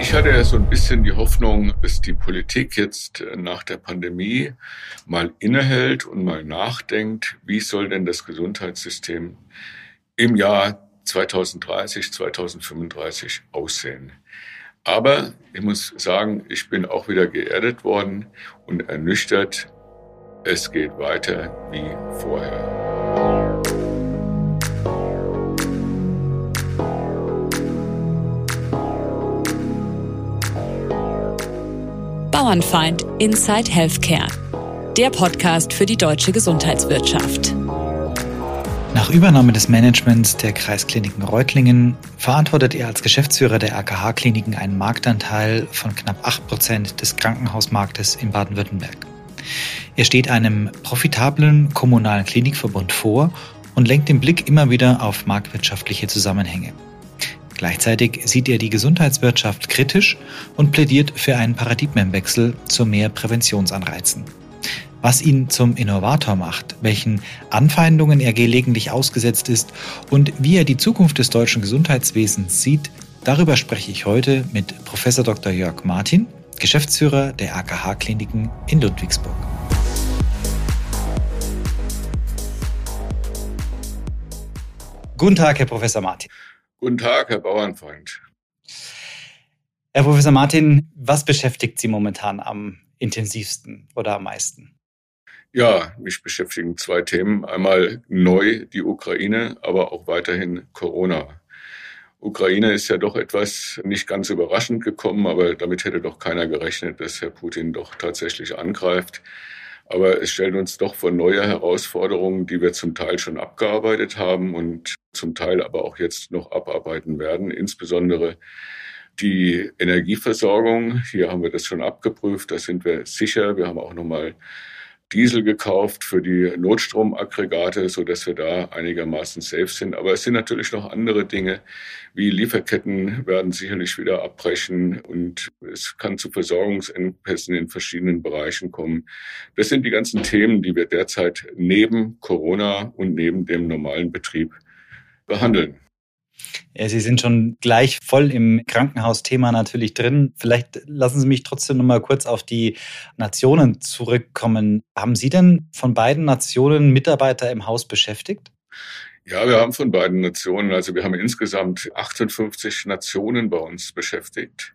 Ich hatte ja so ein bisschen die Hoffnung, dass die Politik jetzt äh, nach der Pandemie mal innehält und mal nachdenkt, wie soll denn das Gesundheitssystem im Jahr 2030, 2035 aussehen. Aber ich muss sagen, ich bin auch wieder geerdet worden und ernüchtert. Es geht weiter wie vorher. Bauernfeind Inside Healthcare. Der Podcast für die deutsche Gesundheitswirtschaft. Nach Übernahme des Managements der Kreiskliniken Reutlingen verantwortet er als Geschäftsführer der RKH-Kliniken einen Marktanteil von knapp 8% des Krankenhausmarktes in Baden-Württemberg. Er steht einem profitablen kommunalen Klinikverbund vor und lenkt den Blick immer wieder auf marktwirtschaftliche Zusammenhänge. Gleichzeitig sieht er die Gesundheitswirtschaft kritisch und plädiert für einen Paradigmenwechsel zu mehr Präventionsanreizen. Was ihn zum Innovator macht, welchen Anfeindungen er gelegentlich ausgesetzt ist und wie er die Zukunft des deutschen Gesundheitswesens sieht, darüber spreche ich heute mit Prof. Dr. Jörg Martin, Geschäftsführer der AKH-Kliniken in Ludwigsburg. Guten Tag, Herr Professor Martin. Guten Tag, Herr Bauernfreund. Herr Professor Martin, was beschäftigt Sie momentan am intensivsten oder am meisten? Ja, mich beschäftigen zwei Themen. Einmal neu die Ukraine, aber auch weiterhin Corona. Ukraine ist ja doch etwas nicht ganz überraschend gekommen, aber damit hätte doch keiner gerechnet, dass Herr Putin doch tatsächlich angreift. Aber es stellt uns doch vor neue Herausforderungen, die wir zum Teil schon abgearbeitet haben und zum Teil aber auch jetzt noch abarbeiten werden. Insbesondere die Energieversorgung. Hier haben wir das schon abgeprüft. Da sind wir sicher. Wir haben auch nochmal Diesel gekauft für die Notstromaggregate, so dass wir da einigermaßen safe sind. Aber es sind natürlich noch andere Dinge, wie Lieferketten werden sicherlich wieder abbrechen und es kann zu Versorgungsengpässen in verschiedenen Bereichen kommen. Das sind die ganzen Themen, die wir derzeit neben Corona und neben dem normalen Betrieb behandeln. Sie sind schon gleich voll im Krankenhausthema natürlich drin. Vielleicht lassen Sie mich trotzdem noch mal kurz auf die Nationen zurückkommen. Haben Sie denn von beiden Nationen Mitarbeiter im Haus beschäftigt? Ja, wir haben von beiden Nationen, also wir haben insgesamt 58 Nationen bei uns beschäftigt.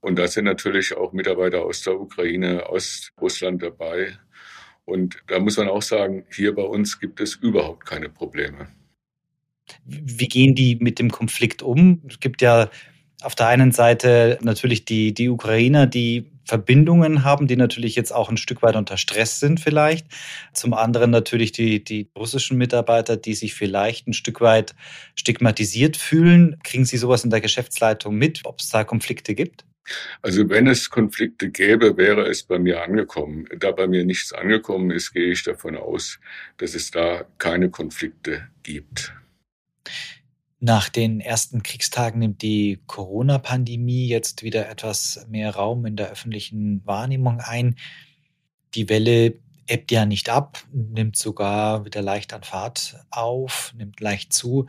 Und da sind natürlich auch Mitarbeiter aus der Ukraine, aus Russland dabei. Und da muss man auch sagen, hier bei uns gibt es überhaupt keine Probleme. Wie gehen die mit dem Konflikt um? Es gibt ja auf der einen Seite natürlich die, die Ukrainer, die Verbindungen haben, die natürlich jetzt auch ein Stück weit unter Stress sind vielleicht. Zum anderen natürlich die, die russischen Mitarbeiter, die sich vielleicht ein Stück weit stigmatisiert fühlen. Kriegen Sie sowas in der Geschäftsleitung mit, ob es da Konflikte gibt? Also wenn es Konflikte gäbe, wäre es bei mir angekommen. Da bei mir nichts angekommen ist, gehe ich davon aus, dass es da keine Konflikte gibt. Nach den ersten Kriegstagen nimmt die Corona-Pandemie jetzt wieder etwas mehr Raum in der öffentlichen Wahrnehmung ein. Die Welle ebbt ja nicht ab, nimmt sogar wieder leicht an Fahrt auf, nimmt leicht zu.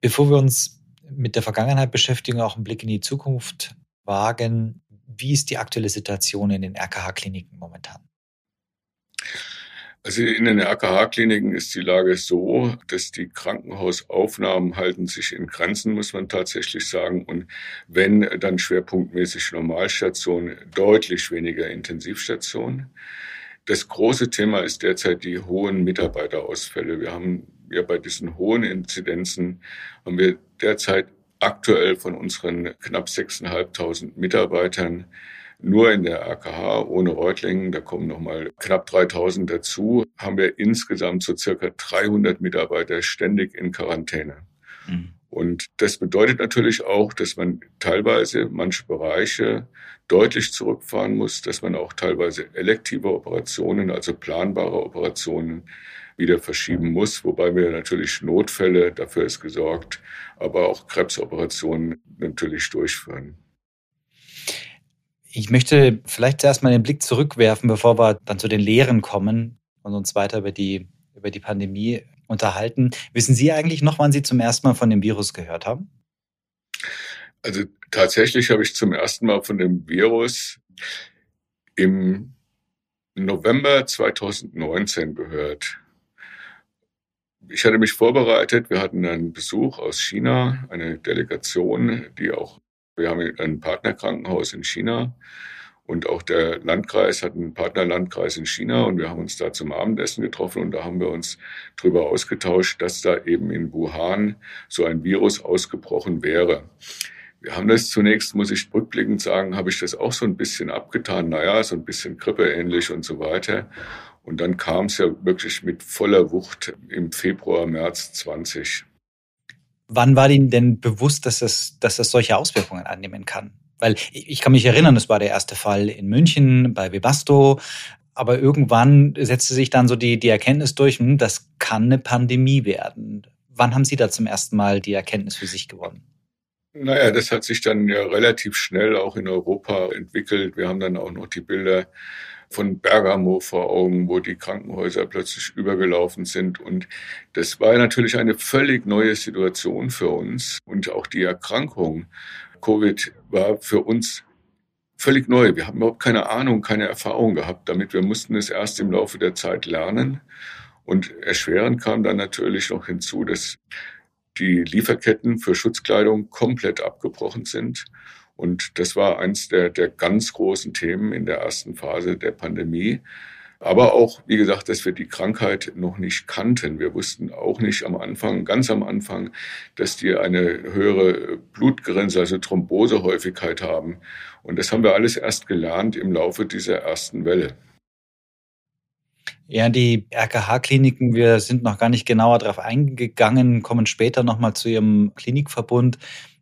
Bevor wir uns mit der Vergangenheit beschäftigen, auch einen Blick in die Zukunft wagen, wie ist die aktuelle Situation in den RKH-Kliniken momentan? Also in den RKH-Kliniken ist die Lage so, dass die Krankenhausaufnahmen halten sich in Grenzen, muss man tatsächlich sagen. Und wenn, dann schwerpunktmäßig Normalstationen, deutlich weniger Intensivstationen. Das große Thema ist derzeit die hohen Mitarbeiterausfälle. Wir haben ja bei diesen hohen Inzidenzen haben wir derzeit aktuell von unseren knapp 6.500 Mitarbeitern nur in der AKH ohne Reutlingen, da kommen nochmal knapp 3000 dazu, haben wir insgesamt so circa 300 Mitarbeiter ständig in Quarantäne. Mhm. Und das bedeutet natürlich auch, dass man teilweise manche Bereiche deutlich zurückfahren muss, dass man auch teilweise elektive Operationen, also planbare Operationen wieder verschieben muss, wobei wir natürlich Notfälle, dafür ist gesorgt, aber auch Krebsoperationen natürlich durchführen. Ich möchte vielleicht zuerst mal den Blick zurückwerfen, bevor wir dann zu den Lehren kommen und uns weiter über die, über die Pandemie unterhalten. Wissen Sie eigentlich noch, wann Sie zum ersten Mal von dem Virus gehört haben? Also tatsächlich habe ich zum ersten Mal von dem Virus im November 2019 gehört. Ich hatte mich vorbereitet. Wir hatten einen Besuch aus China, eine Delegation, die auch, wir haben ein Partnerkrankenhaus in China und auch der Landkreis hat einen Partnerlandkreis in China und wir haben uns da zum Abendessen getroffen und da haben wir uns darüber ausgetauscht, dass da eben in Wuhan so ein Virus ausgebrochen wäre. Wir haben das zunächst, muss ich rückblickend sagen, habe ich das auch so ein bisschen abgetan. Naja, so ein bisschen grippeähnlich und so weiter. Und dann kam es ja wirklich mit voller Wucht im Februar, März 20. Wann war Ihnen denn bewusst, dass es, dass es solche Auswirkungen annehmen kann? Weil ich kann mich erinnern, es war der erste Fall in München bei Webasto. Aber irgendwann setzte sich dann so die, die Erkenntnis durch, hm, das kann eine Pandemie werden. Wann haben Sie da zum ersten Mal die Erkenntnis für sich gewonnen? Naja, das hat sich dann ja relativ schnell auch in Europa entwickelt. Wir haben dann auch noch die Bilder von Bergamo vor Augen, wo die Krankenhäuser plötzlich übergelaufen sind. Und das war natürlich eine völlig neue Situation für uns. Und auch die Erkrankung Covid war für uns völlig neu. Wir haben überhaupt keine Ahnung, keine Erfahrung gehabt damit. Wir mussten es erst im Laufe der Zeit lernen. Und erschwerend kam dann natürlich noch hinzu, dass die Lieferketten für Schutzkleidung komplett abgebrochen sind. Und das war eins der, der ganz großen Themen in der ersten Phase der Pandemie. Aber auch, wie gesagt, dass wir die Krankheit noch nicht kannten. Wir wussten auch nicht am Anfang, ganz am Anfang, dass die eine höhere Blutgrenze, also Thrombosehäufigkeit haben. Und das haben wir alles erst gelernt im Laufe dieser ersten Welle. Ja, die RKH-Kliniken, wir sind noch gar nicht genauer darauf eingegangen, kommen später nochmal zu Ihrem Klinikverbund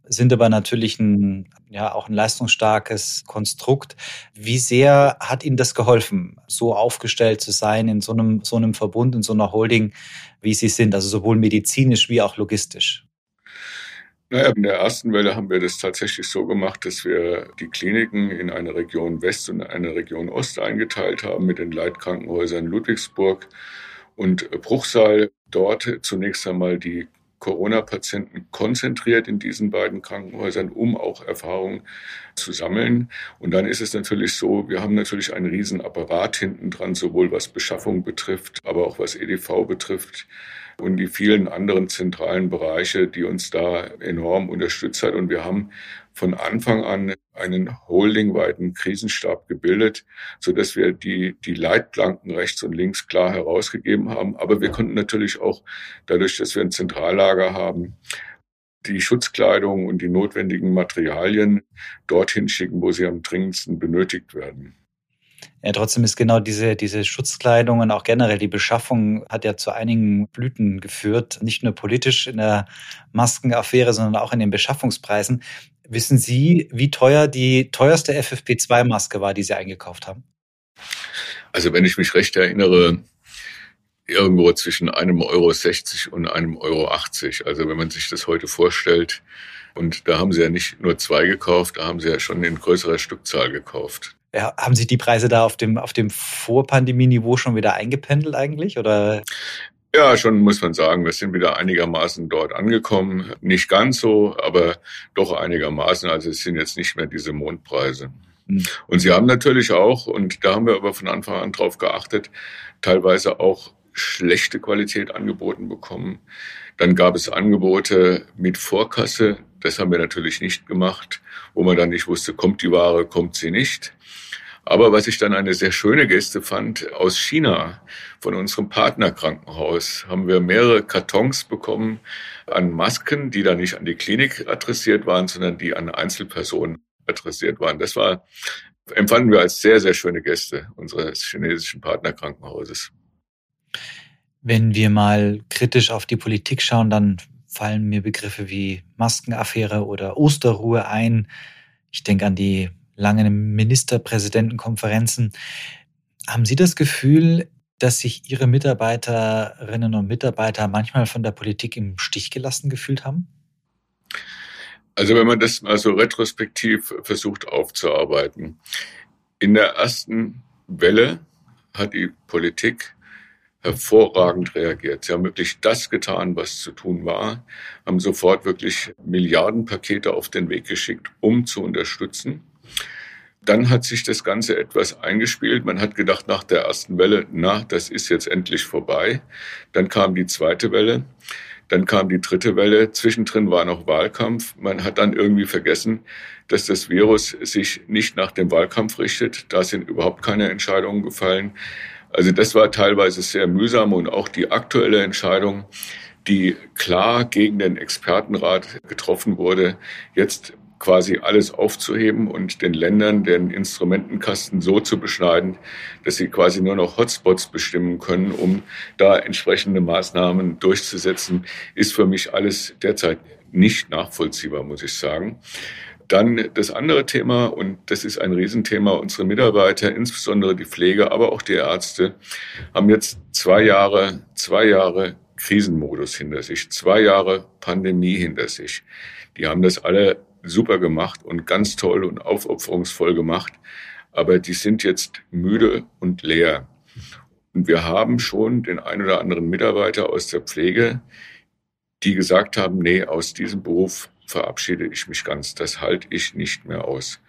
sind aber natürlich ein, ja, auch ein leistungsstarkes Konstrukt. Wie sehr hat Ihnen das geholfen, so aufgestellt zu sein in so einem, so einem Verbund, in so einer Holding, wie Sie sind, also sowohl medizinisch wie auch logistisch? Naja, in der ersten Welle haben wir das tatsächlich so gemacht, dass wir die Kliniken in eine Region West und eine Region Ost eingeteilt haben mit den Leitkrankenhäusern Ludwigsburg und Bruchsal. Dort zunächst einmal die Corona-Patienten konzentriert in diesen beiden Krankenhäusern, um auch Erfahrungen zu sammeln. Und dann ist es natürlich so, wir haben natürlich einen riesen Apparat hinten dran, sowohl was Beschaffung betrifft, aber auch was EDV betrifft und die vielen anderen zentralen Bereiche, die uns da enorm unterstützt hat. Und wir haben von Anfang an einen holdingweiten Krisenstab gebildet, so dass wir die, die Leitplanken rechts und links klar herausgegeben haben. Aber wir konnten natürlich auch dadurch, dass wir ein Zentrallager haben, die Schutzkleidung und die notwendigen Materialien dorthin schicken, wo sie am dringendsten benötigt werden. Ja, trotzdem ist genau diese, diese Schutzkleidung und auch generell die Beschaffung hat ja zu einigen Blüten geführt, nicht nur politisch in der Maskenaffäre, sondern auch in den Beschaffungspreisen. Wissen Sie, wie teuer die teuerste FFP2-Maske war, die Sie eingekauft haben? Also wenn ich mich recht erinnere, irgendwo zwischen einem Euro 60 und einem Euro 80. Also wenn man sich das heute vorstellt, und da haben sie ja nicht nur zwei gekauft, da haben sie ja schon in größerer Stückzahl gekauft. Ja, haben sich die Preise da auf dem, auf dem Vorpandemie-Niveau schon wieder eingependelt eigentlich? Oder? Ja, schon muss man sagen, wir sind wieder einigermaßen dort angekommen. Nicht ganz so, aber doch einigermaßen. Also es sind jetzt nicht mehr diese Mondpreise. Hm. Und sie haben natürlich auch, und da haben wir aber von Anfang an drauf geachtet, teilweise auch schlechte Qualität angeboten bekommen. Dann gab es Angebote mit Vorkasse. Das haben wir natürlich nicht gemacht, wo man dann nicht wusste, kommt die Ware, kommt sie nicht. Aber was ich dann eine sehr schöne Geste fand, aus China, von unserem Partnerkrankenhaus, haben wir mehrere Kartons bekommen an Masken, die dann nicht an die Klinik adressiert waren, sondern die an Einzelpersonen adressiert waren. Das war, empfanden wir als sehr, sehr schöne Gäste unseres chinesischen Partnerkrankenhauses. Wenn wir mal kritisch auf die Politik schauen, dann fallen mir Begriffe wie Maskenaffäre oder Osterruhe ein. Ich denke an die langen Ministerpräsidentenkonferenzen. Haben Sie das Gefühl, dass sich Ihre Mitarbeiterinnen und Mitarbeiter manchmal von der Politik im Stich gelassen gefühlt haben? Also wenn man das mal so retrospektiv versucht aufzuarbeiten. In der ersten Welle hat die Politik hervorragend reagiert. Sie haben wirklich das getan, was zu tun war, haben sofort wirklich Milliardenpakete auf den Weg geschickt, um zu unterstützen. Dann hat sich das Ganze etwas eingespielt. Man hat gedacht nach der ersten Welle, na, das ist jetzt endlich vorbei. Dann kam die zweite Welle. Dann kam die dritte Welle. Zwischendrin war noch Wahlkampf. Man hat dann irgendwie vergessen, dass das Virus sich nicht nach dem Wahlkampf richtet. Da sind überhaupt keine Entscheidungen gefallen. Also das war teilweise sehr mühsam und auch die aktuelle Entscheidung, die klar gegen den Expertenrat getroffen wurde, jetzt quasi alles aufzuheben und den Ländern den Instrumentenkasten so zu beschneiden, dass sie quasi nur noch Hotspots bestimmen können, um da entsprechende Maßnahmen durchzusetzen, ist für mich alles derzeit nicht nachvollziehbar, muss ich sagen. Dann das andere Thema, und das ist ein Riesenthema, unsere Mitarbeiter, insbesondere die Pflege, aber auch die Ärzte, haben jetzt zwei Jahre, zwei Jahre Krisenmodus hinter sich, zwei Jahre Pandemie hinter sich. Die haben das alle super gemacht und ganz toll und aufopferungsvoll gemacht, aber die sind jetzt müde und leer. Und wir haben schon den ein oder anderen Mitarbeiter aus der Pflege, die gesagt haben, nee, aus diesem Beruf verabschiede ich mich ganz. Das halte ich nicht mehr aus.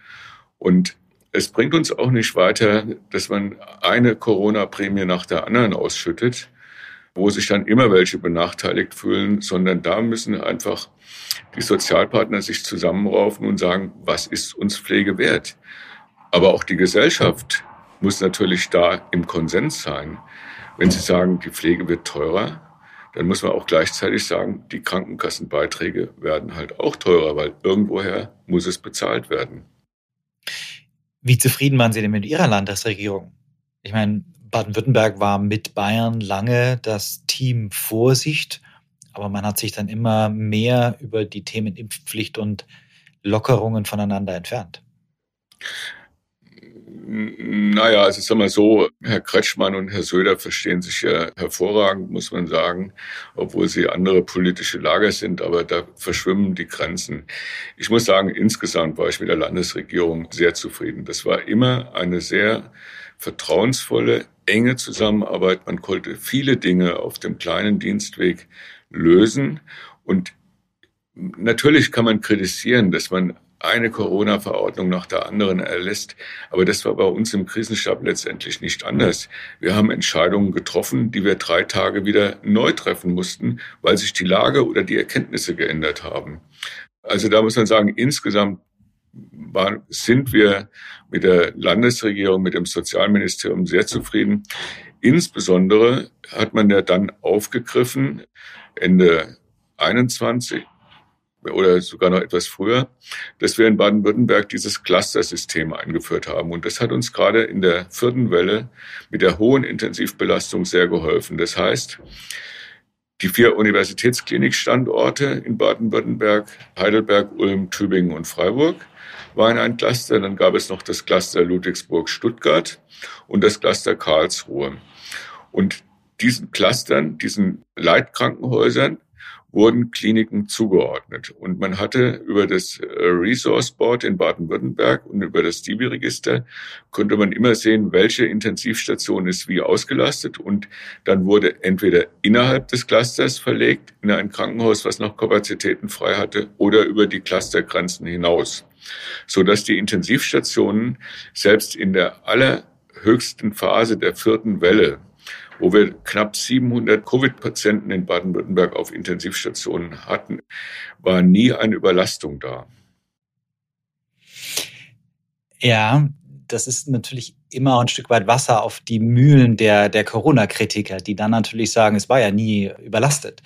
Und es bringt uns auch nicht weiter, dass man eine Corona-Prämie nach der anderen ausschüttet, wo sich dann immer welche benachteiligt fühlen, sondern da müssen einfach die Sozialpartner sich zusammenraufen und sagen, was ist uns Pflege wert? Aber auch die Gesellschaft muss natürlich da im Konsens sein. Wenn sie sagen, die Pflege wird teurer, dann muss man auch gleichzeitig sagen, die Krankenkassenbeiträge werden halt auch teurer, weil irgendwoher muss es bezahlt werden. Wie zufrieden waren Sie denn mit Ihrer Landesregierung? Ich meine, Baden-Württemberg war mit Bayern lange das Team Vorsicht, aber man hat sich dann immer mehr über die Themen Impfpflicht und Lockerungen voneinander entfernt. Naja, also sag mal so, Herr Kretschmann und Herr Söder verstehen sich ja hervorragend, muss man sagen, obwohl sie andere politische Lager sind, aber da verschwimmen die Grenzen. Ich muss sagen, insgesamt war ich mit der Landesregierung sehr zufrieden. Das war immer eine sehr vertrauensvolle, enge Zusammenarbeit. Man konnte viele Dinge auf dem kleinen Dienstweg lösen und Natürlich kann man kritisieren, dass man eine Corona-Verordnung nach der anderen erlässt. Aber das war bei uns im Krisenstab letztendlich nicht anders. Wir haben Entscheidungen getroffen, die wir drei Tage wieder neu treffen mussten, weil sich die Lage oder die Erkenntnisse geändert haben. Also da muss man sagen, insgesamt war, sind wir mit der Landesregierung, mit dem Sozialministerium sehr zufrieden. Insbesondere hat man ja dann aufgegriffen, Ende 21, oder sogar noch etwas früher, dass wir in Baden-Württemberg dieses Cluster-System eingeführt haben. Und das hat uns gerade in der vierten Welle mit der hohen Intensivbelastung sehr geholfen. Das heißt, die vier Universitätsklinikstandorte in Baden-Württemberg, Heidelberg, Ulm, Tübingen und Freiburg waren ein Cluster. Dann gab es noch das Cluster Ludwigsburg-Stuttgart und das Cluster Karlsruhe. Und diesen Clustern, diesen Leitkrankenhäusern wurden Kliniken zugeordnet. Und man hatte über das äh, Resource Board in Baden-Württemberg und über das DIBI-Register konnte man immer sehen, welche Intensivstation ist wie ausgelastet. Und dann wurde entweder innerhalb des Clusters verlegt in ein Krankenhaus, was noch Kapazitäten frei hatte, oder über die Clustergrenzen hinaus. Sodass die Intensivstationen selbst in der allerhöchsten Phase der vierten Welle wo wir knapp 700 Covid-Patienten in Baden-Württemberg auf Intensivstationen hatten, war nie eine Überlastung da. Ja, das ist natürlich immer ein Stück weit Wasser auf die Mühlen der, der Corona-Kritiker, die dann natürlich sagen, es war ja nie überlastet.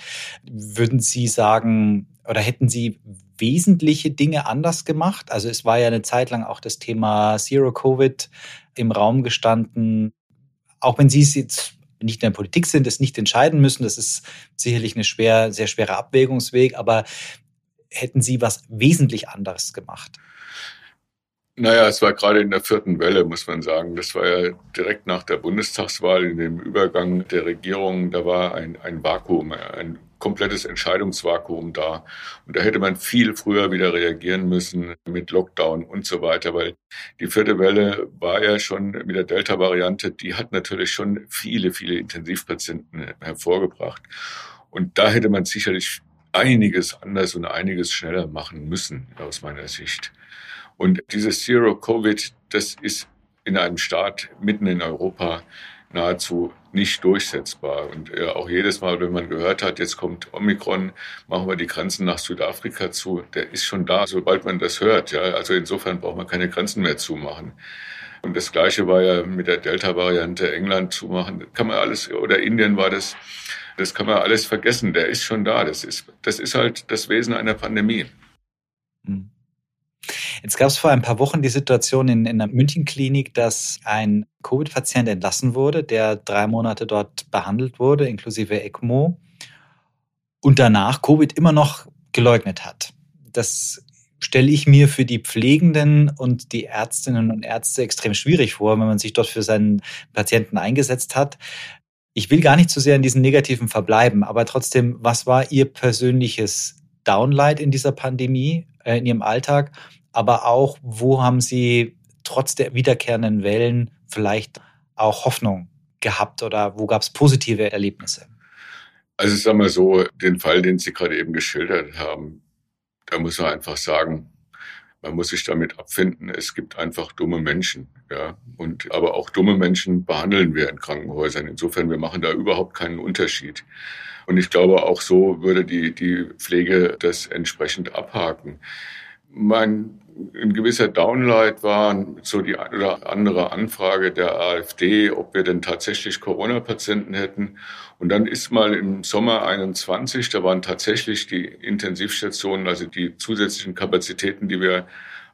Würden Sie sagen, oder hätten Sie wesentliche Dinge anders gemacht? Also es war ja eine Zeit lang auch das Thema Zero Covid im Raum gestanden. Auch wenn Sie es jetzt nicht in der Politik sind, es nicht entscheiden müssen. Das ist sicherlich eine schwer, sehr schwere Abwägungsweg, aber hätten Sie was wesentlich anderes gemacht? Naja, es war gerade in der vierten Welle, muss man sagen. Das war ja direkt nach der Bundestagswahl, in dem Übergang der Regierung. Da war ein, ein Vakuum, ein komplettes Entscheidungsvakuum da. Und da hätte man viel früher wieder reagieren müssen mit Lockdown und so weiter, weil die vierte Welle war ja schon mit der Delta-Variante, die hat natürlich schon viele, viele Intensivpatienten hervorgebracht. Und da hätte man sicherlich einiges anders und einiges schneller machen müssen, aus meiner Sicht. Und dieses Zero Covid, das ist in einem Staat mitten in Europa nahezu nicht durchsetzbar. Und äh, auch jedes Mal, wenn man gehört hat, jetzt kommt Omikron, machen wir die Grenzen nach Südafrika zu, der ist schon da, sobald man das hört. Ja, also insofern braucht man keine Grenzen mehr zumachen. Und das Gleiche war ja mit der Delta-Variante England zumachen. Das kann man alles, oder Indien war das, das kann man alles vergessen. Der ist schon da. Das ist, das ist halt das Wesen einer Pandemie. Hm. Jetzt gab es vor ein paar Wochen die Situation in, in der Münchenklinik, dass ein Covid-Patient entlassen wurde, der drei Monate dort behandelt wurde, inklusive ECMO, und danach Covid immer noch geleugnet hat. Das stelle ich mir für die Pflegenden und die Ärztinnen und Ärzte extrem schwierig vor, wenn man sich dort für seinen Patienten eingesetzt hat. Ich will gar nicht zu so sehr in diesen negativen verbleiben, aber trotzdem, was war Ihr persönliches Downlight in dieser Pandemie, äh, in Ihrem Alltag? Aber auch, wo haben Sie trotz der wiederkehrenden Wellen vielleicht auch Hoffnung gehabt oder wo gab es positive Erlebnisse? Also ich sage mal so, den Fall, den Sie gerade eben geschildert haben, da muss man einfach sagen, man muss sich damit abfinden, es gibt einfach dumme Menschen. Ja? Und, aber auch dumme Menschen behandeln wir in Krankenhäusern. Insofern, wir machen da überhaupt keinen Unterschied. Und ich glaube, auch so würde die, die Pflege das entsprechend abhaken. Mein ein gewisser Downlight war so die eine oder andere Anfrage der AfD, ob wir denn tatsächlich Corona-Patienten hätten. Und dann ist mal im Sommer 21, da waren tatsächlich die Intensivstationen, also die zusätzlichen Kapazitäten, die wir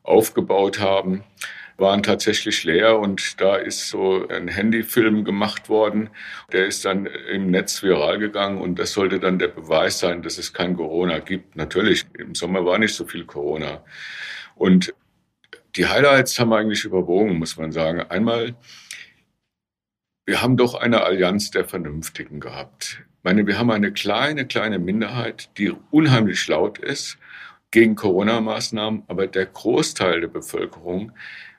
aufgebaut haben, waren tatsächlich leer und da ist so ein Handyfilm gemacht worden. Der ist dann im Netz viral gegangen und das sollte dann der Beweis sein, dass es kein Corona gibt. Natürlich, im Sommer war nicht so viel Corona. Und die Highlights haben eigentlich überwogen, muss man sagen. Einmal, wir haben doch eine Allianz der Vernünftigen gehabt. Ich meine, wir haben eine kleine, kleine Minderheit, die unheimlich laut ist gegen Corona-Maßnahmen, aber der Großteil der Bevölkerung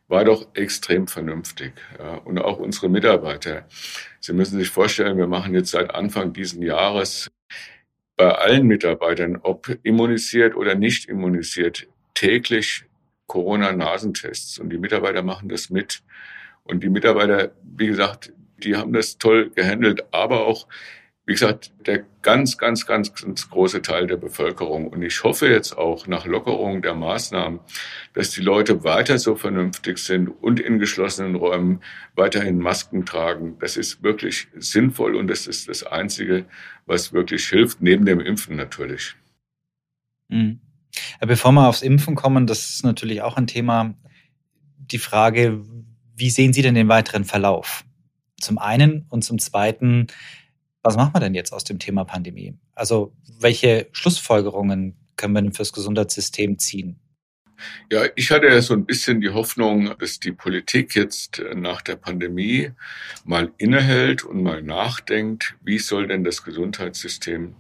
war doch extrem vernünftig. Ja, und auch unsere Mitarbeiter. Sie müssen sich vorstellen, wir machen jetzt seit Anfang diesen Jahres bei allen Mitarbeitern, ob immunisiert oder nicht immunisiert, täglich Corona-Nasentests. Und die Mitarbeiter machen das mit. Und die Mitarbeiter, wie gesagt, die haben das toll gehandelt, aber auch, wie gesagt, der ganz, ganz, ganz, ganz große Teil der Bevölkerung. Und ich hoffe jetzt auch nach Lockerung der Maßnahmen, dass die Leute weiter so vernünftig sind und in geschlossenen Räumen weiterhin Masken tragen. Das ist wirklich sinnvoll und das ist das Einzige, was wirklich hilft, neben dem Impfen natürlich. Mhm. Bevor wir aufs Impfen kommen, das ist natürlich auch ein Thema, die Frage, wie sehen Sie denn den weiteren Verlauf? Zum einen und zum zweiten, was machen wir denn jetzt aus dem Thema Pandemie? Also welche Schlussfolgerungen können wir denn fürs Gesundheitssystem ziehen? Ja, ich hatte ja so ein bisschen die Hoffnung, dass die Politik jetzt nach der Pandemie mal innehält und mal nachdenkt, wie soll denn das Gesundheitssystem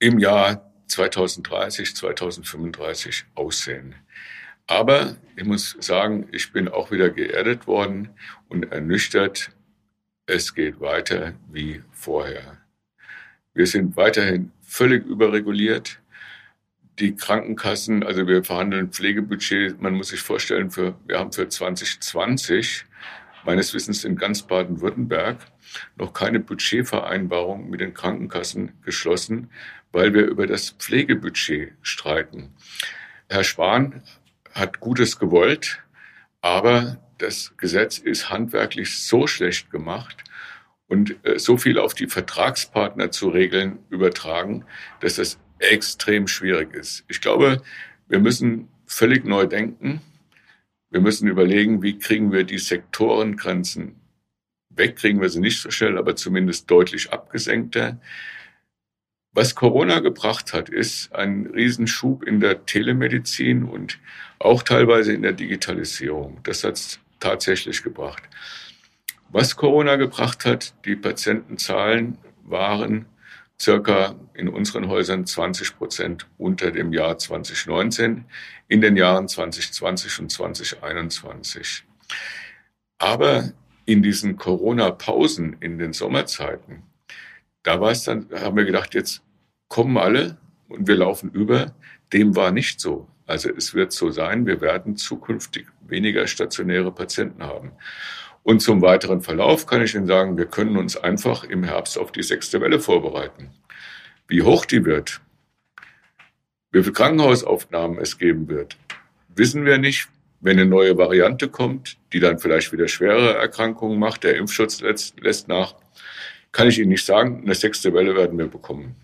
im Jahr 2030, 2035 aussehen. Aber ich muss sagen, ich bin auch wieder geerdet worden und ernüchtert. Es geht weiter wie vorher. Wir sind weiterhin völlig überreguliert. Die Krankenkassen, also wir verhandeln Pflegebudget, man muss sich vorstellen, für, wir haben für 2020 meines Wissens in ganz Baden-Württemberg noch keine Budgetvereinbarung mit den Krankenkassen geschlossen, weil wir über das Pflegebudget streiten. Herr Spahn hat Gutes gewollt, aber das Gesetz ist handwerklich so schlecht gemacht und äh, so viel auf die Vertragspartner zu regeln übertragen, dass das extrem schwierig ist. Ich glaube, wir müssen völlig neu denken. Wir müssen überlegen, wie kriegen wir die Sektorengrenzen weg, kriegen wir sie nicht so schnell, aber zumindest deutlich abgesenkter. Was Corona gebracht hat, ist ein Riesenschub in der Telemedizin und auch teilweise in der Digitalisierung. Das hat es tatsächlich gebracht. Was Corona gebracht hat, die Patientenzahlen waren circa in unseren Häusern 20 Prozent unter dem Jahr 2019, in den Jahren 2020 und 2021. Aber in diesen Corona-Pausen in den Sommerzeiten, da war es dann, haben wir gedacht, jetzt kommen alle und wir laufen über. Dem war nicht so. Also es wird so sein, wir werden zukünftig weniger stationäre Patienten haben. Und zum weiteren Verlauf kann ich Ihnen sagen, wir können uns einfach im Herbst auf die sechste Welle vorbereiten. Wie hoch die wird, wie viele Krankenhausaufnahmen es geben wird, wissen wir nicht. Wenn eine neue Variante kommt, die dann vielleicht wieder schwere Erkrankungen macht, der Impfschutz lässt, lässt nach, kann ich Ihnen nicht sagen. Eine sechste Welle werden wir bekommen.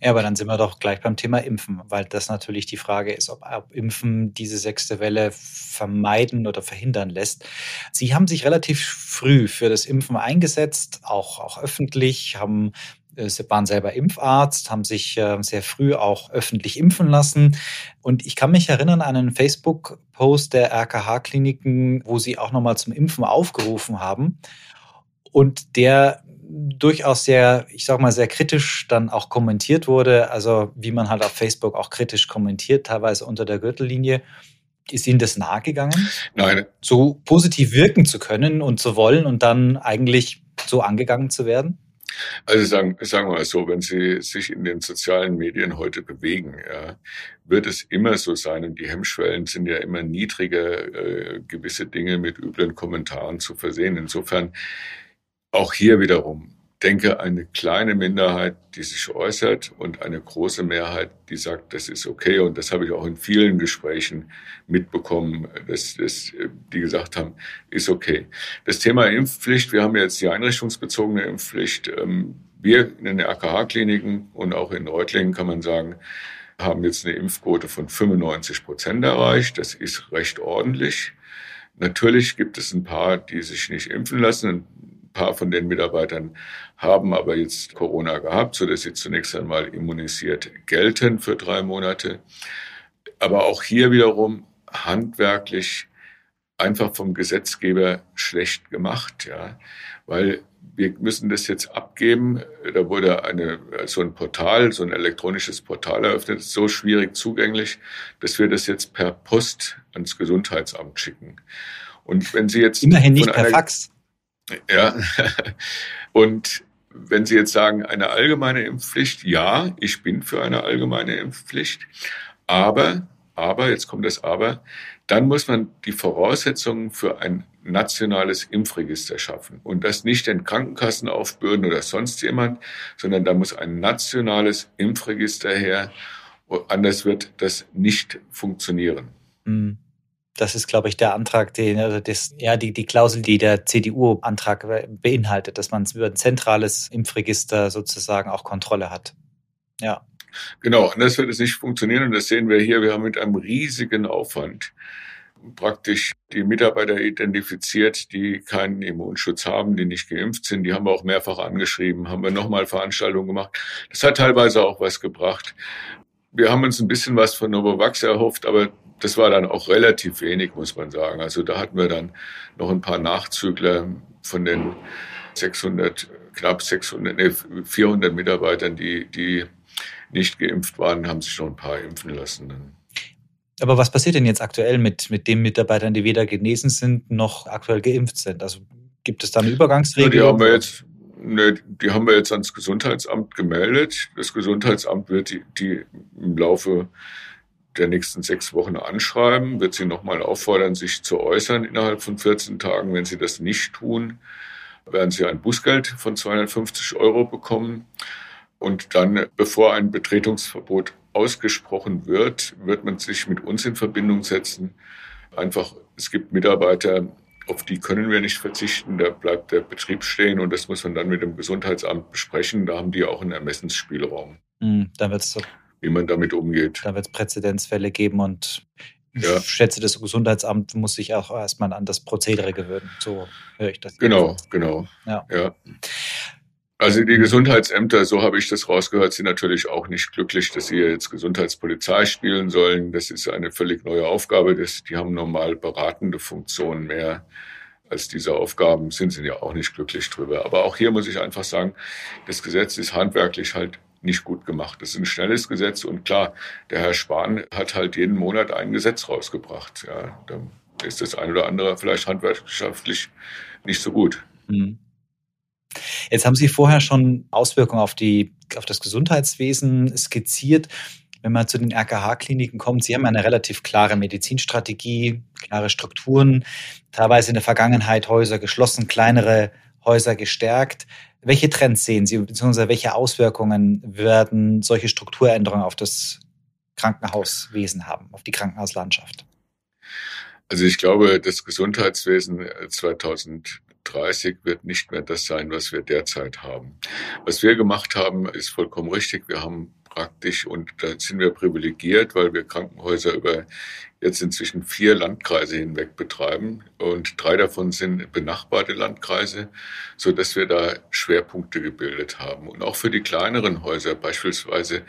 Ja, aber dann sind wir doch gleich beim Thema Impfen, weil das natürlich die Frage ist, ob, ob, Impfen diese sechste Welle vermeiden oder verhindern lässt. Sie haben sich relativ früh für das Impfen eingesetzt, auch, auch öffentlich, haben äh, Sie waren selber Impfarzt, haben sich äh, sehr früh auch öffentlich impfen lassen. Und ich kann mich erinnern an einen Facebook-Post der RKH-Kliniken, wo Sie auch nochmal zum Impfen aufgerufen haben. Und der durchaus sehr, ich sag mal, sehr kritisch dann auch kommentiert wurde. Also wie man halt auf Facebook auch kritisch kommentiert, teilweise unter der Gürtellinie. Ist Ihnen das nahegegangen? Nein. So positiv wirken zu können und zu wollen und dann eigentlich so angegangen zu werden? Also sagen, sagen wir mal so, wenn Sie sich in den sozialen Medien heute bewegen, ja, wird es immer so sein, und die Hemmschwellen sind ja immer niedriger, äh, gewisse Dinge mit üblen Kommentaren zu versehen. Insofern auch hier wiederum denke eine kleine Minderheit, die sich äußert und eine große Mehrheit, die sagt, das ist okay. Und das habe ich auch in vielen Gesprächen mitbekommen, dass, dass die gesagt haben, ist okay. Das Thema Impfpflicht, wir haben jetzt die einrichtungsbezogene Impfpflicht. Ähm, wir in den RKH-Kliniken und auch in Reutlingen kann man sagen, haben jetzt eine Impfquote von 95 Prozent erreicht. Das ist recht ordentlich. Natürlich gibt es ein paar, die sich nicht impfen lassen paar von den Mitarbeitern haben aber jetzt Corona gehabt, so dass sie zunächst einmal immunisiert gelten für drei Monate. Aber auch hier wiederum handwerklich einfach vom Gesetzgeber schlecht gemacht, ja, weil wir müssen das jetzt abgeben. Da wurde eine, so ein Portal, so ein elektronisches Portal eröffnet, so schwierig zugänglich, dass wir das jetzt per Post ans Gesundheitsamt schicken. Und wenn Sie jetzt immerhin nicht per Fax. Ja, und wenn Sie jetzt sagen, eine allgemeine Impfpflicht, ja, ich bin für eine allgemeine Impfpflicht, aber, aber, jetzt kommt das Aber, dann muss man die Voraussetzungen für ein nationales Impfregister schaffen und das nicht den Krankenkassen aufbürden oder sonst jemand, sondern da muss ein nationales Impfregister her, anders wird das nicht funktionieren. Mhm. Das ist, glaube ich, der Antrag, den, also das, ja, die, die Klausel, die der CDU-Antrag beinhaltet, dass man über ein zentrales Impfregister sozusagen auch Kontrolle hat. Ja. Genau, anders wird es nicht funktionieren und das sehen wir hier. Wir haben mit einem riesigen Aufwand praktisch die Mitarbeiter identifiziert, die keinen Immunschutz haben, die nicht geimpft sind. Die haben wir auch mehrfach angeschrieben, haben wir nochmal Veranstaltungen gemacht. Das hat teilweise auch was gebracht. Wir haben uns ein bisschen was von Novavax erhofft, aber das war dann auch relativ wenig, muss man sagen. Also da hatten wir dann noch ein paar Nachzügler von den 600, knapp 600, nee, 400 Mitarbeitern, die, die nicht geimpft waren, haben sich noch ein paar impfen lassen. Aber was passiert denn jetzt aktuell mit, mit den Mitarbeitern, die weder genesen sind noch aktuell geimpft sind? Also gibt es da eine Übergangsregelung? Ja, die haben wir jetzt, ne, die haben wir jetzt ans Gesundheitsamt gemeldet. Das Gesundheitsamt wird die, die im Laufe der nächsten sechs Wochen anschreiben, wird sie nochmal auffordern, sich zu äußern innerhalb von 14 Tagen. Wenn sie das nicht tun, werden sie ein Bußgeld von 250 Euro bekommen. Und dann, bevor ein Betretungsverbot ausgesprochen wird, wird man sich mit uns in Verbindung setzen. Einfach, es gibt Mitarbeiter, auf die können wir nicht verzichten. Da bleibt der Betrieb stehen und das muss man dann mit dem Gesundheitsamt besprechen. Da haben die auch einen Ermessensspielraum. Mhm, da wird es so wie man damit umgeht. Da wird es Präzedenzfälle geben und ja. ich schätze, das Gesundheitsamt muss sich auch erstmal an das Prozedere gewöhnen. So höre ich das. Genau, genau. Ja. ja. Also die Gesundheitsämter, so habe ich das rausgehört, sind natürlich auch nicht glücklich, dass sie jetzt Gesundheitspolizei spielen sollen. Das ist eine völlig neue Aufgabe. Das, die haben normal beratende Funktionen mehr. als diese Aufgaben, sind sie ja auch nicht glücklich drüber. Aber auch hier muss ich einfach sagen, das Gesetz ist handwerklich halt nicht gut gemacht. Das ist ein schnelles Gesetz und klar, der Herr Spahn hat halt jeden Monat ein Gesetz rausgebracht. Ja, da ist das ein oder andere vielleicht handwerkschaftlich nicht so gut. Mhm. Jetzt haben Sie vorher schon Auswirkungen auf, die, auf das Gesundheitswesen skizziert. Wenn man zu den RKH-Kliniken kommt, Sie haben eine relativ klare Medizinstrategie, klare Strukturen, teilweise in der Vergangenheit Häuser geschlossen, kleinere Häuser gestärkt. Welche Trends sehen Sie, beziehungsweise welche Auswirkungen werden solche Strukturänderungen auf das Krankenhauswesen haben, auf die Krankenhauslandschaft? Also ich glaube, das Gesundheitswesen 2030 wird nicht mehr das sein, was wir derzeit haben. Was wir gemacht haben, ist vollkommen richtig. Wir haben praktisch und da sind wir privilegiert, weil wir Krankenhäuser über jetzt inzwischen vier Landkreise hinweg betreiben und drei davon sind benachbarte Landkreise, so dass wir da Schwerpunkte gebildet haben. Und auch für die kleineren Häuser, beispielsweise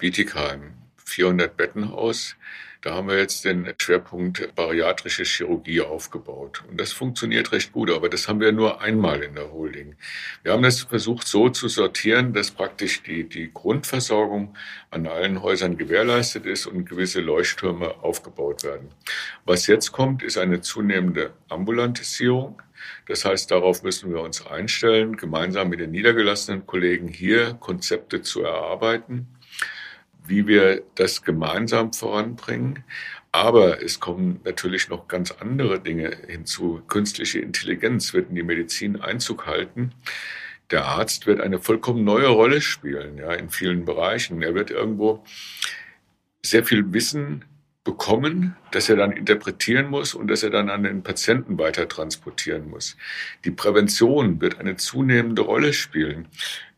Bietigheim, 400 Bettenhaus, da haben wir jetzt den Schwerpunkt bariatrische Chirurgie aufgebaut. Und das funktioniert recht gut, aber das haben wir nur einmal in der Holding. Wir haben das versucht so zu sortieren, dass praktisch die, die Grundversorgung an allen Häusern gewährleistet ist und gewisse Leuchttürme aufgebaut werden. Was jetzt kommt, ist eine zunehmende Ambulantisierung. Das heißt, darauf müssen wir uns einstellen, gemeinsam mit den niedergelassenen Kollegen hier Konzepte zu erarbeiten wie wir das gemeinsam voranbringen. Aber es kommen natürlich noch ganz andere Dinge hinzu. Künstliche Intelligenz wird in die Medizin Einzug halten. Der Arzt wird eine vollkommen neue Rolle spielen, ja, in vielen Bereichen. Er wird irgendwo sehr viel Wissen bekommen, das er dann interpretieren muss und das er dann an den Patienten weiter transportieren muss. Die Prävention wird eine zunehmende Rolle spielen.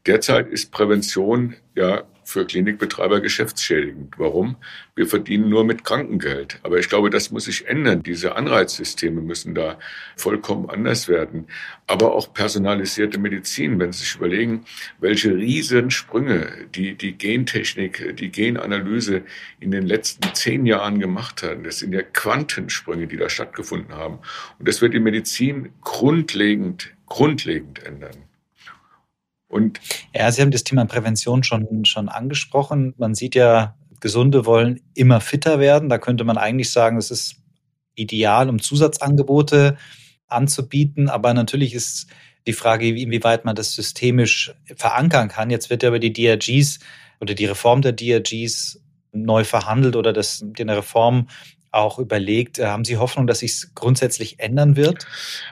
Derzeit ist Prävention ja für Klinikbetreiber geschäftsschädigend. Warum? Wir verdienen nur mit Krankengeld. Aber ich glaube, das muss sich ändern. Diese Anreizsysteme müssen da vollkommen anders werden. Aber auch personalisierte Medizin, wenn Sie sich überlegen, welche Riesensprünge die, die Gentechnik, die Genanalyse in den letzten zehn Jahren gemacht hat. Das sind ja Quantensprünge, die da stattgefunden haben. Und das wird die Medizin grundlegend, grundlegend ändern. Und ja, Sie haben das Thema Prävention schon, schon angesprochen. Man sieht ja, Gesunde wollen immer fitter werden. Da könnte man eigentlich sagen, es ist ideal, um Zusatzangebote anzubieten. Aber natürlich ist die Frage, inwieweit man das systemisch verankern kann. Jetzt wird ja über die DRGs oder die Reform der DRGs neu verhandelt oder das, die eine Reform auch überlegt. Äh, haben Sie Hoffnung, dass sich es grundsätzlich ändern wird?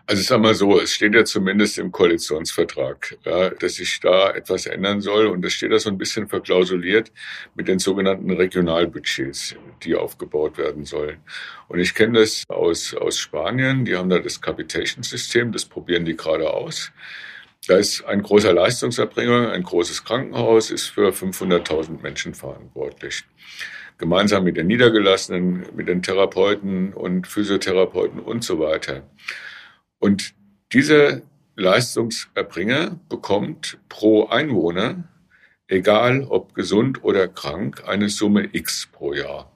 Also ich sage mal so, es steht ja zumindest im Koalitionsvertrag, ja, dass sich da etwas ändern soll. Und das steht da so ein bisschen verklausuliert mit den sogenannten Regionalbudgets, die aufgebaut werden sollen. Und ich kenne das aus, aus Spanien. Die haben da das Capitation-System, das probieren die gerade aus. Da ist ein großer Leistungserbringer, ein großes Krankenhaus, ist für 500.000 Menschen verantwortlich gemeinsam mit den Niedergelassenen, mit den Therapeuten und Physiotherapeuten und so weiter. Und dieser Leistungserbringer bekommt pro Einwohner, egal ob gesund oder krank, eine Summe X pro Jahr.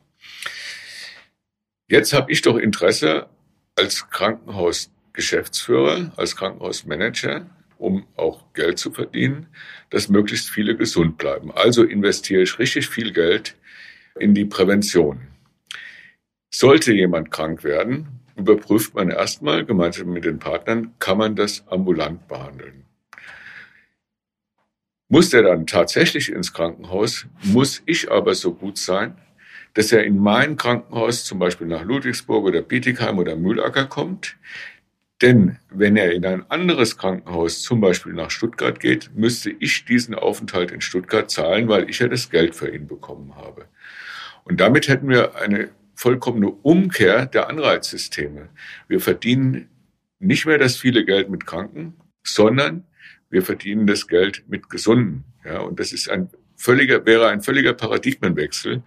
Jetzt habe ich doch Interesse als Krankenhausgeschäftsführer, als Krankenhausmanager, um auch Geld zu verdienen, dass möglichst viele gesund bleiben. Also investiere ich richtig viel Geld in die Prävention. Sollte jemand krank werden, überprüft man erstmal gemeinsam mit den Partnern, kann man das ambulant behandeln. Muss der dann tatsächlich ins Krankenhaus, muss ich aber so gut sein, dass er in mein Krankenhaus, zum Beispiel nach Ludwigsburg oder Bietigheim oder Mühlacker kommt. Denn wenn er in ein anderes Krankenhaus, zum Beispiel nach Stuttgart geht, müsste ich diesen Aufenthalt in Stuttgart zahlen, weil ich ja das Geld für ihn bekommen habe. Und damit hätten wir eine vollkommene Umkehr der Anreizsysteme. Wir verdienen nicht mehr das viele Geld mit Kranken, sondern wir verdienen das Geld mit Gesunden. Ja, und das ist ein völliger, wäre ein völliger Paradigmenwechsel.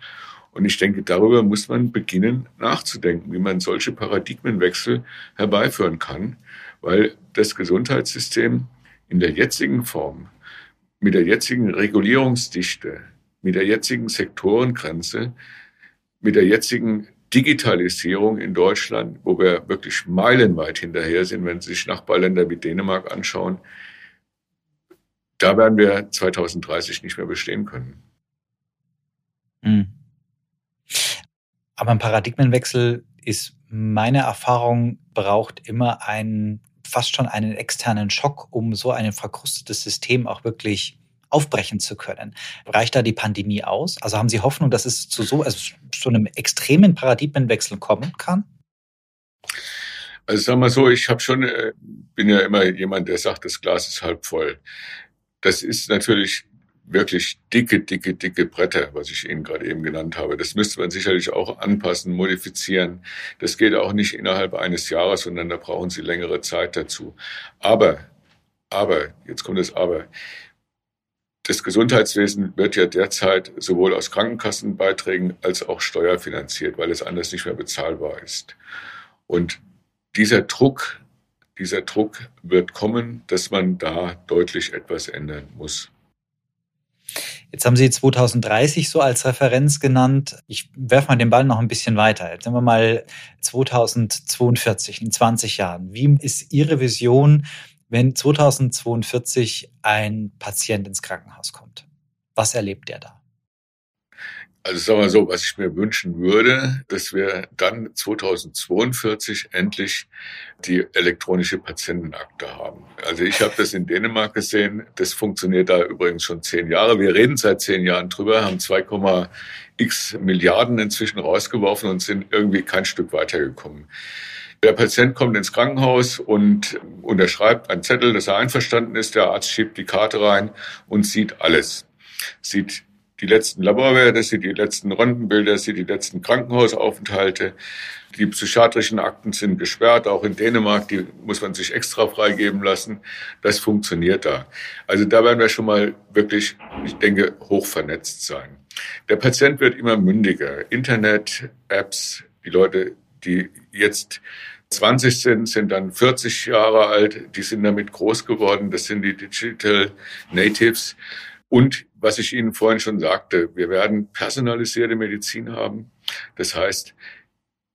Und ich denke, darüber muss man beginnen nachzudenken, wie man solche Paradigmenwechsel herbeiführen kann, weil das Gesundheitssystem in der jetzigen Form, mit der jetzigen Regulierungsdichte, mit der jetzigen Sektorengrenze, mit der jetzigen Digitalisierung in Deutschland, wo wir wirklich meilenweit hinterher sind, wenn Sie sich Nachbarländer wie Dänemark anschauen, da werden wir 2030 nicht mehr bestehen können. Mhm. Aber ein Paradigmenwechsel ist meine Erfahrung, braucht immer einen, fast schon einen externen Schock, um so ein verkrustetes System auch wirklich aufbrechen zu können. Reicht da die Pandemie aus? Also haben Sie Hoffnung, dass es zu so, also zu einem extremen Paradigmenwechsel kommen kann? Also sagen wir so, ich habe schon, äh, bin ja immer jemand, der sagt, das Glas ist halb voll. Das ist natürlich wirklich dicke, dicke, dicke Bretter, was ich Ihnen gerade eben genannt habe. Das müsste man sicherlich auch anpassen, modifizieren. Das geht auch nicht innerhalb eines Jahres, sondern da brauchen Sie längere Zeit dazu. Aber, aber, jetzt kommt das Aber. Das Gesundheitswesen wird ja derzeit sowohl aus Krankenkassenbeiträgen als auch steuerfinanziert, weil es anders nicht mehr bezahlbar ist. Und dieser Druck, dieser Druck wird kommen, dass man da deutlich etwas ändern muss. Jetzt haben Sie 2030 so als Referenz genannt. Ich werfe mal den Ball noch ein bisschen weiter. Jetzt sind wir mal 2042, in 20 Jahren. Wie ist Ihre Vision wenn 2042 ein Patient ins Krankenhaus kommt? Was erlebt der da? Also sagen wir so, was ich mir wünschen würde, dass wir dann 2042 endlich die elektronische Patientenakte haben. Also ich habe das in Dänemark gesehen. Das funktioniert da übrigens schon zehn Jahre. Wir reden seit zehn Jahren drüber, haben 2,x Milliarden inzwischen rausgeworfen und sind irgendwie kein Stück weitergekommen. Der Patient kommt ins Krankenhaus und unterschreibt einen Zettel, dass er einverstanden ist. Der Arzt schiebt die Karte rein und sieht alles. Sieht die letzten Laborwerte, sieht die letzten Röntgenbilder, sieht die letzten Krankenhausaufenthalte. Die psychiatrischen Akten sind gesperrt, auch in Dänemark, die muss man sich extra freigeben lassen. Das funktioniert da. Also da werden wir schon mal wirklich, ich denke, hoch vernetzt sein. Der Patient wird immer mündiger. Internet, Apps, die Leute die jetzt 20 sind, sind dann 40 Jahre alt, die sind damit groß geworden, das sind die Digital Natives. Und was ich Ihnen vorhin schon sagte, wir werden personalisierte Medizin haben. Das heißt,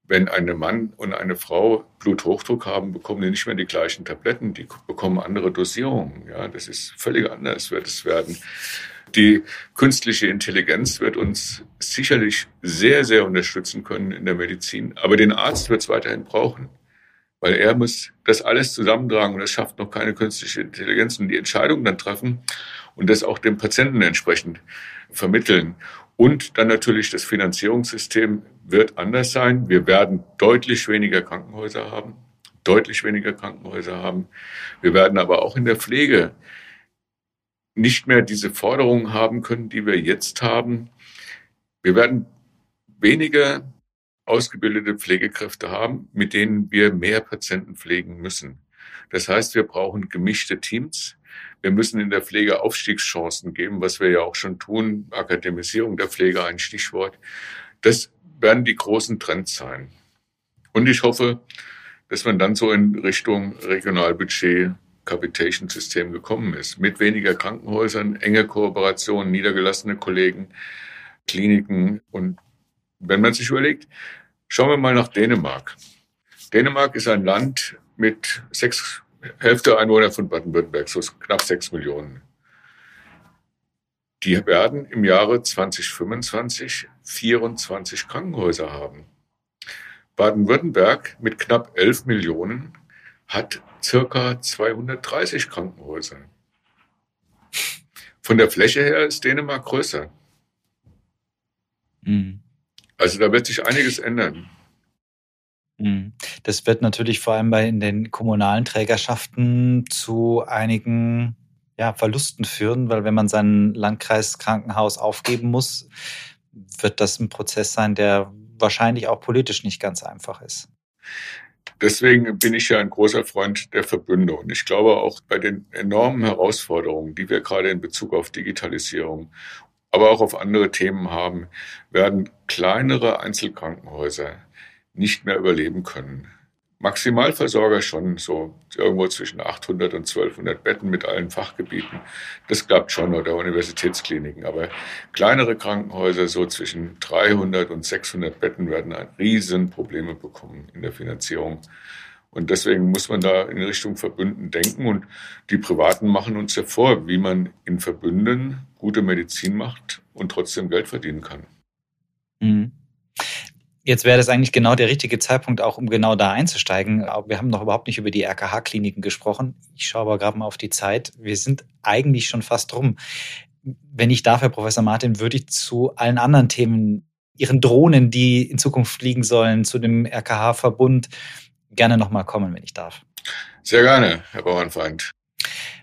wenn ein Mann und eine Frau Bluthochdruck haben, bekommen die nicht mehr die gleichen Tabletten, die bekommen andere Dosierungen. Ja, das ist völlig anders wird es werden. Die künstliche Intelligenz wird uns sicherlich sehr, sehr unterstützen können in der Medizin. Aber den Arzt wird es weiterhin brauchen. Weil er muss das alles zusammentragen und das schafft noch keine künstliche Intelligenz und die Entscheidung dann treffen und das auch dem Patienten entsprechend vermitteln. Und dann natürlich das Finanzierungssystem wird anders sein. Wir werden deutlich weniger Krankenhäuser haben, deutlich weniger Krankenhäuser haben. Wir werden aber auch in der Pflege nicht mehr diese Forderungen haben können, die wir jetzt haben. Wir werden weniger ausgebildete Pflegekräfte haben, mit denen wir mehr Patienten pflegen müssen. Das heißt, wir brauchen gemischte Teams. Wir müssen in der Pflege Aufstiegschancen geben, was wir ja auch schon tun. Akademisierung der Pflege ein Stichwort. Das werden die großen Trends sein. Und ich hoffe, dass man dann so in Richtung Regionalbudget Capitation-System gekommen ist. Mit weniger Krankenhäusern, enge Kooperation, niedergelassene Kollegen, Kliniken. Und wenn man sich überlegt, schauen wir mal nach Dänemark. Dänemark ist ein Land mit sechs, Hälfte Einwohner von Baden-Württemberg, so knapp sechs Millionen. Die werden im Jahre 2025 24 Krankenhäuser haben. Baden-Württemberg mit knapp 11 Millionen hat circa 230 Krankenhäuser. Von der Fläche her ist Dänemark größer. Mhm. Also da wird sich einiges ändern. Mhm. Das wird natürlich vor allem bei in den kommunalen Trägerschaften zu einigen ja, Verlusten führen, weil wenn man sein Landkreiskrankenhaus aufgeben muss, wird das ein Prozess sein, der wahrscheinlich auch politisch nicht ganz einfach ist. Deswegen bin ich ja ein großer Freund der Verbünde. Und ich glaube auch bei den enormen Herausforderungen, die wir gerade in Bezug auf Digitalisierung, aber auch auf andere Themen haben, werden kleinere Einzelkrankenhäuser nicht mehr überleben können. Maximalversorger schon so irgendwo zwischen 800 und 1200 Betten mit allen Fachgebieten. Das klappt schon oder Universitätskliniken. Aber kleinere Krankenhäuser so zwischen 300 und 600 Betten werden riesen Probleme bekommen in der Finanzierung. Und deswegen muss man da in Richtung Verbünden denken. Und die Privaten machen uns ja vor, wie man in Verbünden gute Medizin macht und trotzdem Geld verdienen kann. Mhm. Jetzt wäre das eigentlich genau der richtige Zeitpunkt, auch um genau da einzusteigen. Aber wir haben noch überhaupt nicht über die RKH-Kliniken gesprochen. Ich schaue aber gerade mal auf die Zeit. Wir sind eigentlich schon fast rum. Wenn ich darf, Herr Professor Martin, würde ich zu allen anderen Themen, Ihren Drohnen, die in Zukunft fliegen sollen, zu dem RKH-Verbund gerne nochmal kommen, wenn ich darf. Sehr gerne, Herr Bauernfeind.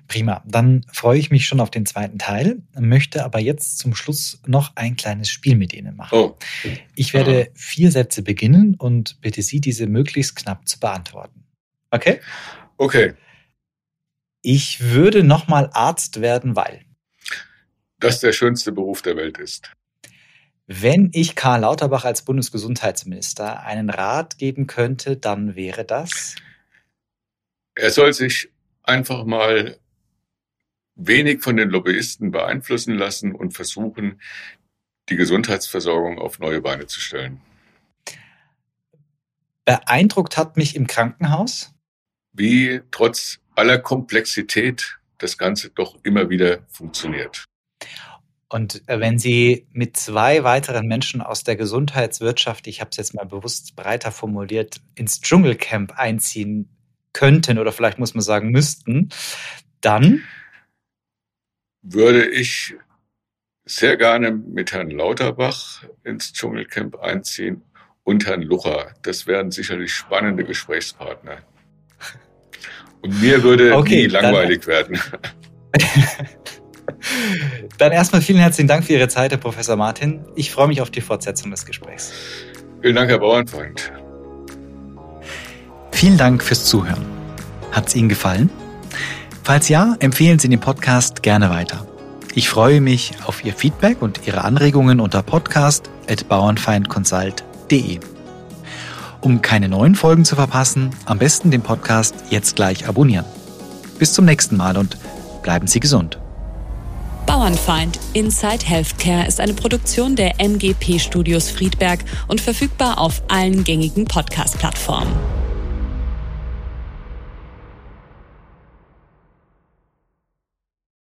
Prima. Dann freue ich mich schon auf den zweiten Teil, möchte aber jetzt zum Schluss noch ein kleines Spiel mit Ihnen machen. Oh. Ich werde ah. vier Sätze beginnen und bitte Sie, diese möglichst knapp zu beantworten. Okay? Okay. Ich würde nochmal Arzt werden, weil. Das der schönste Beruf der Welt ist. Wenn ich Karl Lauterbach als Bundesgesundheitsminister einen Rat geben könnte, dann wäre das? Er soll sich einfach mal wenig von den Lobbyisten beeinflussen lassen und versuchen, die Gesundheitsversorgung auf neue Beine zu stellen. Beeindruckt hat mich im Krankenhaus, wie trotz aller Komplexität das Ganze doch immer wieder funktioniert. Und äh, wenn Sie mit zwei weiteren Menschen aus der Gesundheitswirtschaft, ich habe es jetzt mal bewusst breiter formuliert, ins Dschungelcamp einziehen könnten oder vielleicht muss man sagen müssten, dann würde ich sehr gerne mit Herrn Lauterbach ins Dschungelcamp einziehen und Herrn Lucher. Das wären sicherlich spannende Gesprächspartner. Und mir würde okay, nie langweilig dann, werden. dann erstmal vielen herzlichen Dank für Ihre Zeit, Herr Professor Martin. Ich freue mich auf die Fortsetzung des Gesprächs. Vielen Dank, Herr Bauernfreund. Vielen Dank fürs Zuhören. Hat es Ihnen gefallen? Falls ja, empfehlen Sie den Podcast gerne weiter. Ich freue mich auf Ihr Feedback und Ihre Anregungen unter podcast.bauernfeindconsult.de. Um keine neuen Folgen zu verpassen, am besten den Podcast jetzt gleich abonnieren. Bis zum nächsten Mal und bleiben Sie gesund. Bauernfeind Inside Healthcare ist eine Produktion der MGP Studios Friedberg und verfügbar auf allen gängigen Podcast-Plattformen.